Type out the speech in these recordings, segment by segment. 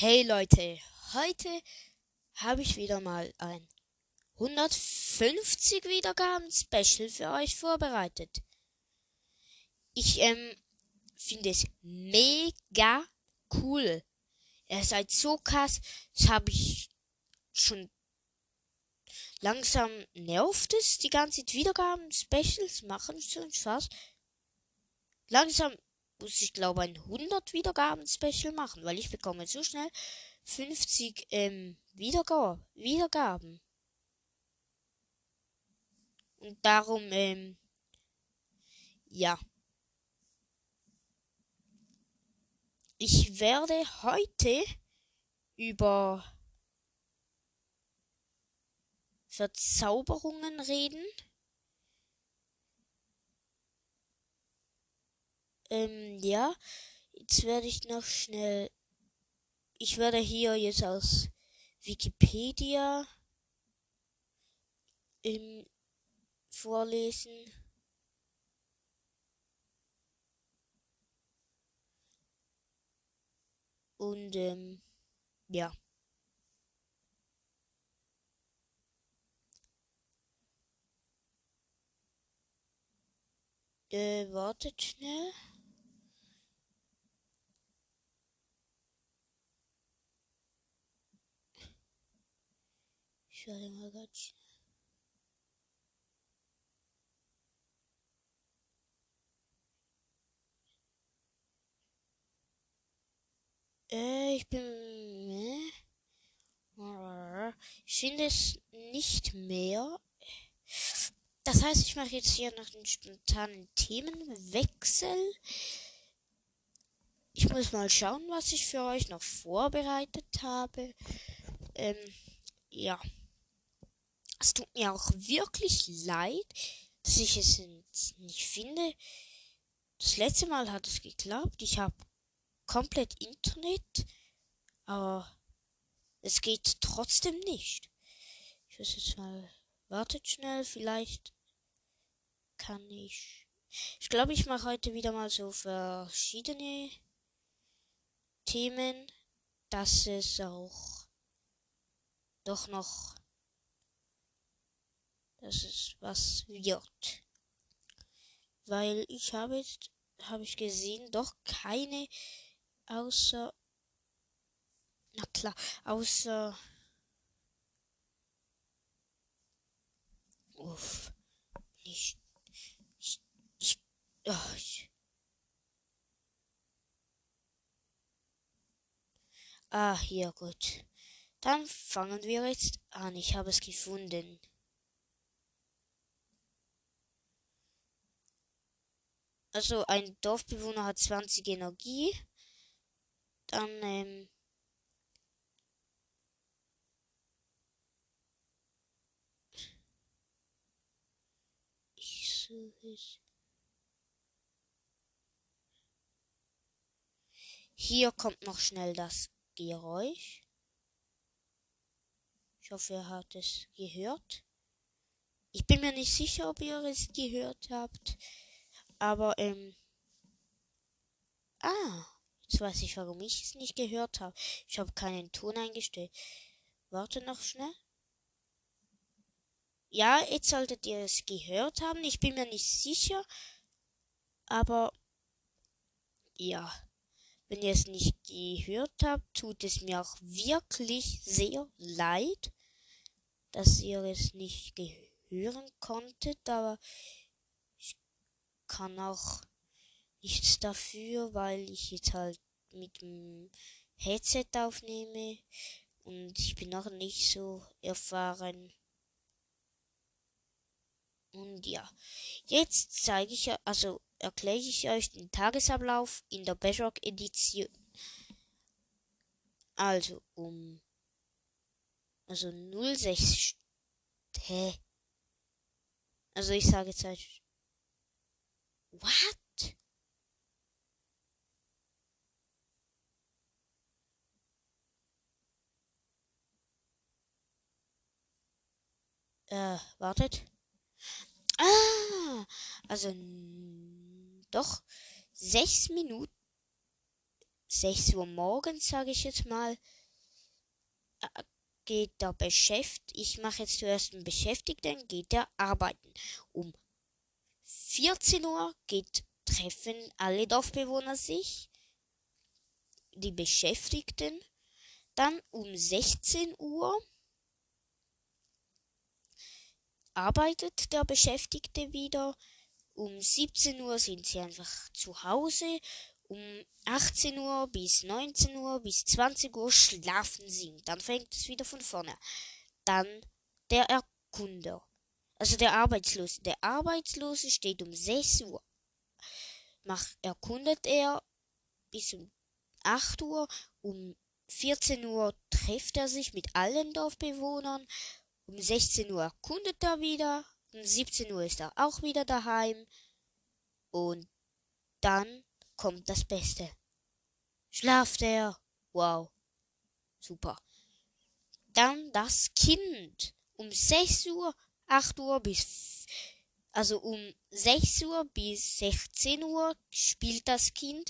Hey Leute, heute habe ich wieder mal ein 150 Wiedergaben Special für euch vorbereitet. Ich ähm, finde es mega cool. Ihr seid so krass, das habe ich schon langsam nervt es, die ganze Wiedergaben Specials machen schon fast. Langsam muss ich glaube ein 100 Wiedergaben Special machen, weil ich bekomme so schnell 50 ähm, Wiedergaben. Wiedergaben. Und darum, ähm, ja. Ich werde heute über Verzauberungen reden. Ähm, ja. Jetzt werde ich noch schnell. Ich werde hier jetzt aus Wikipedia ähm, vorlesen. Und ähm, ja. Äh, wartet schnell. Ich werde mal ganz schnell. Äh, ich bin. Äh, ich finde es nicht mehr. Das heißt, ich mache jetzt hier noch einen spontanen Themenwechsel. Ich muss mal schauen, was ich für euch noch vorbereitet habe. Ähm, ja. Es tut mir auch wirklich leid, dass ich es nicht finde. Das letzte Mal hat es geklappt. Ich habe komplett Internet, aber es geht trotzdem nicht. Ich muss jetzt mal. Wartet schnell, vielleicht kann ich. Ich glaube, ich mache heute wieder mal so verschiedene Themen, dass es auch doch noch, dass es was wird. Weil ich habe jetzt, habe ich gesehen, doch keine außer, na klar, außer, uff, nicht Oh, ich ah, hier, gut. Dann fangen wir jetzt an. Ich habe es gefunden. Also ein Dorfbewohner hat 20 Energie. Dann, ähm, ich suche es. Hier kommt noch schnell das Geräusch. Ich hoffe, ihr habt es gehört. Ich bin mir nicht sicher, ob ihr es gehört habt. Aber, ähm. Ah, jetzt weiß ich, warum ich es nicht gehört habe. Ich habe keinen Ton eingestellt. Warte noch schnell. Ja, jetzt solltet ihr es gehört haben. Ich bin mir nicht sicher. Aber. Ja. Wenn ihr es nicht gehört habt, tut es mir auch wirklich sehr leid, dass ihr es nicht hören konntet, aber kann auch nichts dafür, weil ich jetzt halt mit dem Headset aufnehme und ich bin noch nicht so erfahren. Und ja, jetzt zeige ich, also erkläre ich euch den Tagesablauf in der Bedrock Edition. Also um also 06 hä? Also ich sage jetzt halt What? Äh, wartet. Ah, also doch sechs Minuten. 6 Uhr morgens, sage ich jetzt mal, äh, geht der Beschäftigte, ich mache jetzt zuerst einen Beschäftigten, geht der arbeiten. Um 14 Uhr geht, treffen alle Dorfbewohner sich, die Beschäftigten. Dann um 16 Uhr arbeitet der Beschäftigte wieder. Um 17 Uhr sind sie einfach zu Hause. Um 18 Uhr bis 19 Uhr bis 20 Uhr schlafen sie. Dann fängt es wieder von vorne. Dann der Erkunder. Also der Arbeitslose. Der Arbeitslose steht um 6 Uhr. Macht, erkundet er bis um 8 Uhr. Um 14 Uhr trifft er sich mit allen Dorfbewohnern. Um 16 Uhr erkundet er wieder. Um 17 Uhr ist er auch wieder daheim. Und dann kommt das Beste. Schlaft er. Wow. Super. Dann das Kind. Um 6 Uhr, 8 Uhr bis, also um 6 Uhr bis 16 Uhr spielt das Kind.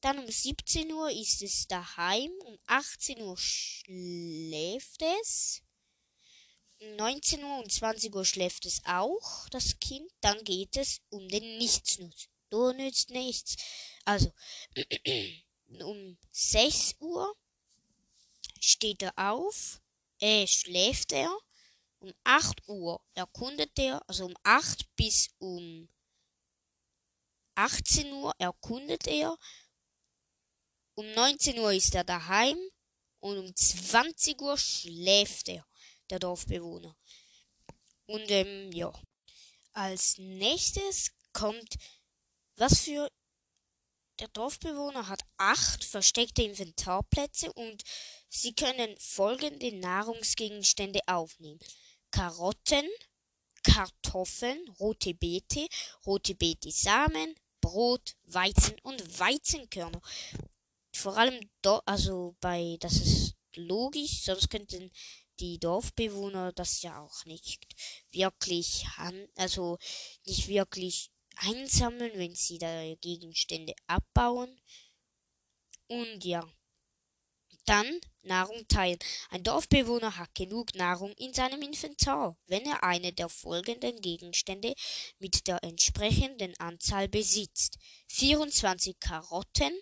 Dann um 17 Uhr ist es daheim. Um 18 Uhr schläft es. 19 Uhr und 20 Uhr schläft es auch, das Kind. Dann geht es um den Nichtsnutz. Du nützt nichts. Also, um 6 Uhr steht er auf, äh, schläft er. Um 8 Uhr erkundet er, also um 8 bis um 18 Uhr erkundet er. Um 19 Uhr ist er daheim und um 20 Uhr schläft er der Dorfbewohner. Und ähm, ja. Als nächstes kommt, was für der Dorfbewohner hat acht versteckte Inventarplätze und sie können folgende Nahrungsgegenstände aufnehmen. Karotten, Kartoffeln, rote Beete, rote Beete-Samen, Brot, Weizen und Weizenkörner. Vor allem, do, also bei, das ist logisch, sonst könnten die Dorfbewohner das ja auch nicht wirklich han also nicht wirklich einsammeln, wenn sie da Gegenstände abbauen. Und ja. Dann Nahrung teilen. Ein Dorfbewohner hat genug Nahrung in seinem Inventar, wenn er eine der folgenden Gegenstände mit der entsprechenden Anzahl besitzt. 24 Karotten,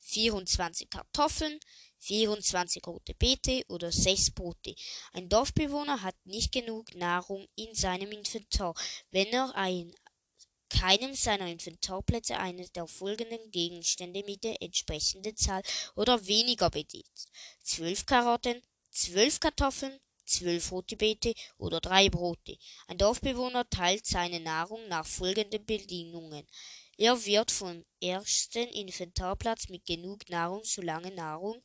24 Kartoffeln, 24 rote Beete oder 6 Brote. Ein Dorfbewohner hat nicht genug Nahrung in seinem Inventar, wenn er ein, keinem seiner Inventarplätze eines der folgenden Gegenstände mit der entsprechenden Zahl oder weniger besitzt. 12 Karotten, 12 Kartoffeln, zwölf rote Beete oder drei Brote. Ein Dorfbewohner teilt seine Nahrung nach folgenden Bedingungen. Er wird vom ersten Inventarplatz mit genug Nahrung, solange Nahrung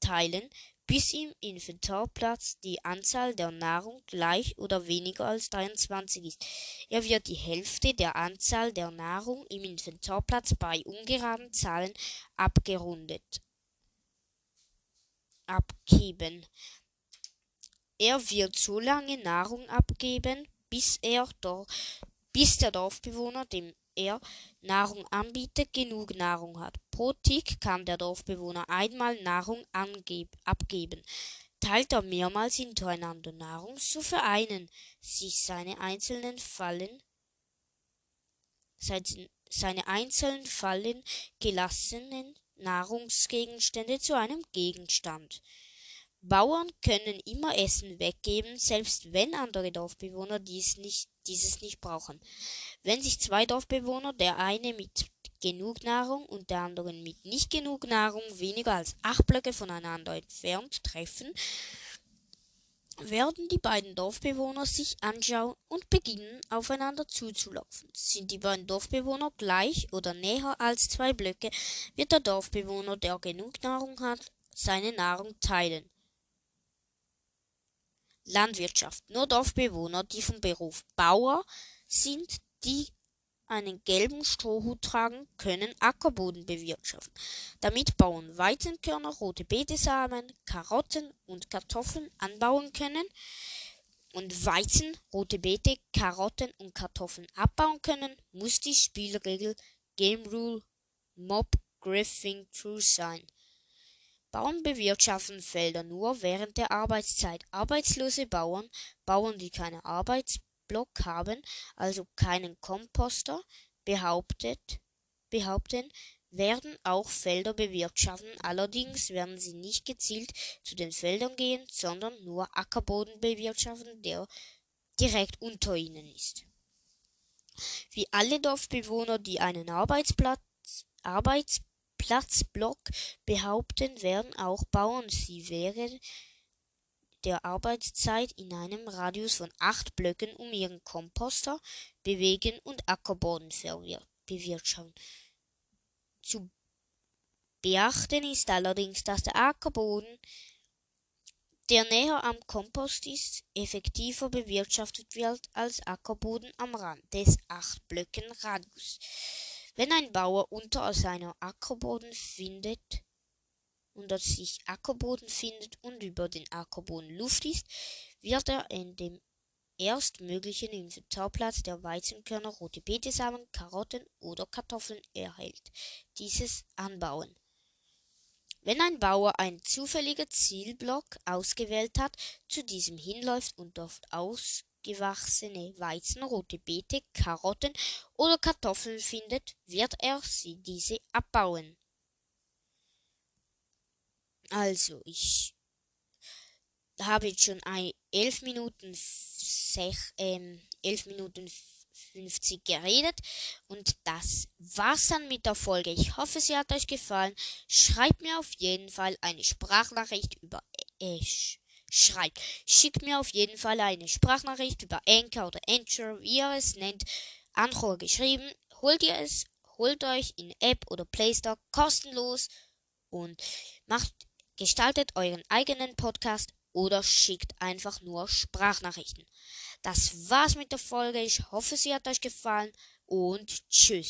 teilen, bis im Inventarplatz die Anzahl der Nahrung gleich oder weniger als 23 ist. Er wird die Hälfte der Anzahl der Nahrung im Inventarplatz bei ungeraden Zahlen abgerundet abgeben. Er wird so lange Nahrung abgeben, bis er bis der Dorfbewohner, dem er Nahrung anbietet, genug Nahrung hat. Pro Tick kann der Dorfbewohner einmal Nahrung abgeben. Teilt er mehrmals hintereinander Nahrung, so vereinen sich seine einzelnen Fallen, seine einzelnen Fallen gelassenen Nahrungsgegenstände zu einem Gegenstand. Bauern können immer Essen weggeben, selbst wenn andere Dorfbewohner dies nicht, dieses nicht brauchen. Wenn sich zwei Dorfbewohner, der eine mit genug Nahrung und der andere mit nicht genug Nahrung, weniger als acht Blöcke voneinander entfernt treffen, werden die beiden Dorfbewohner sich anschauen und beginnen aufeinander zuzulaufen. Sind die beiden Dorfbewohner gleich oder näher als zwei Blöcke, wird der Dorfbewohner, der genug Nahrung hat, seine Nahrung teilen. Landwirtschaft. Nur Dorfbewohner, die vom Beruf Bauer sind, die einen gelben Strohhut tragen, können Ackerboden bewirtschaften. Damit Bauern Weizenkörner, rote Betesamen, Karotten und Kartoffeln anbauen können und Weizen, rote Beete, Karotten und Kartoffeln abbauen können, muss die Spielregel Game Rule Mob Griffin True sein. Bauern bewirtschaften Felder nur während der Arbeitszeit. Arbeitslose Bauern, Bauern, die keinen Arbeitsblock haben, also keinen Komposter, behauptet, behaupten, werden auch Felder bewirtschaften, allerdings werden sie nicht gezielt zu den Feldern gehen, sondern nur Ackerboden bewirtschaften, der direkt unter ihnen ist. Wie alle Dorfbewohner, die einen Arbeitsplatz, Arbeitsplatzblock behaupten, werden auch Bauern sie während der Arbeitszeit in einem Radius von acht Blöcken um ihren Komposter bewegen und Ackerboden bewirtschaften. Zu beachten ist allerdings, dass der Ackerboden, der näher am Kompost ist, effektiver bewirtschaftet wird als Ackerboden am Rand des acht Blöcken Radius. Wenn ein Bauer unter seiner Ackerboden findet, unter sich Ackerboden findet und über den Ackerboden Luft ist, wird er in dem erstmöglichen Inventarplatz der Weizenkörner, rote Betesamen, Karotten oder Kartoffeln erhält, dieses anbauen. Wenn ein Bauer einen zufälligen Zielblock ausgewählt hat, zu diesem hinläuft und dort ausgewachsene Weizen, rote Beete, Karotten oder Kartoffeln findet, wird er sie diese abbauen. Also, ich habe jetzt schon ein, elf Minuten sech, ähm, elf Minuten 50 geredet. Und das war's dann mit der Folge. Ich hoffe, sie hat euch gefallen. Schreibt mir auf jeden Fall eine Sprachnachricht über äh, schreibt. Schickt mir auf jeden Fall eine Sprachnachricht über Anchor oder Anchor, wie ihr es nennt. Anchor geschrieben. Holt ihr es, holt euch in App oder Play Store kostenlos und macht, gestaltet euren eigenen Podcast oder schickt einfach nur Sprachnachrichten. Das war's mit der Folge. Ich hoffe, sie hat euch gefallen und tschüss.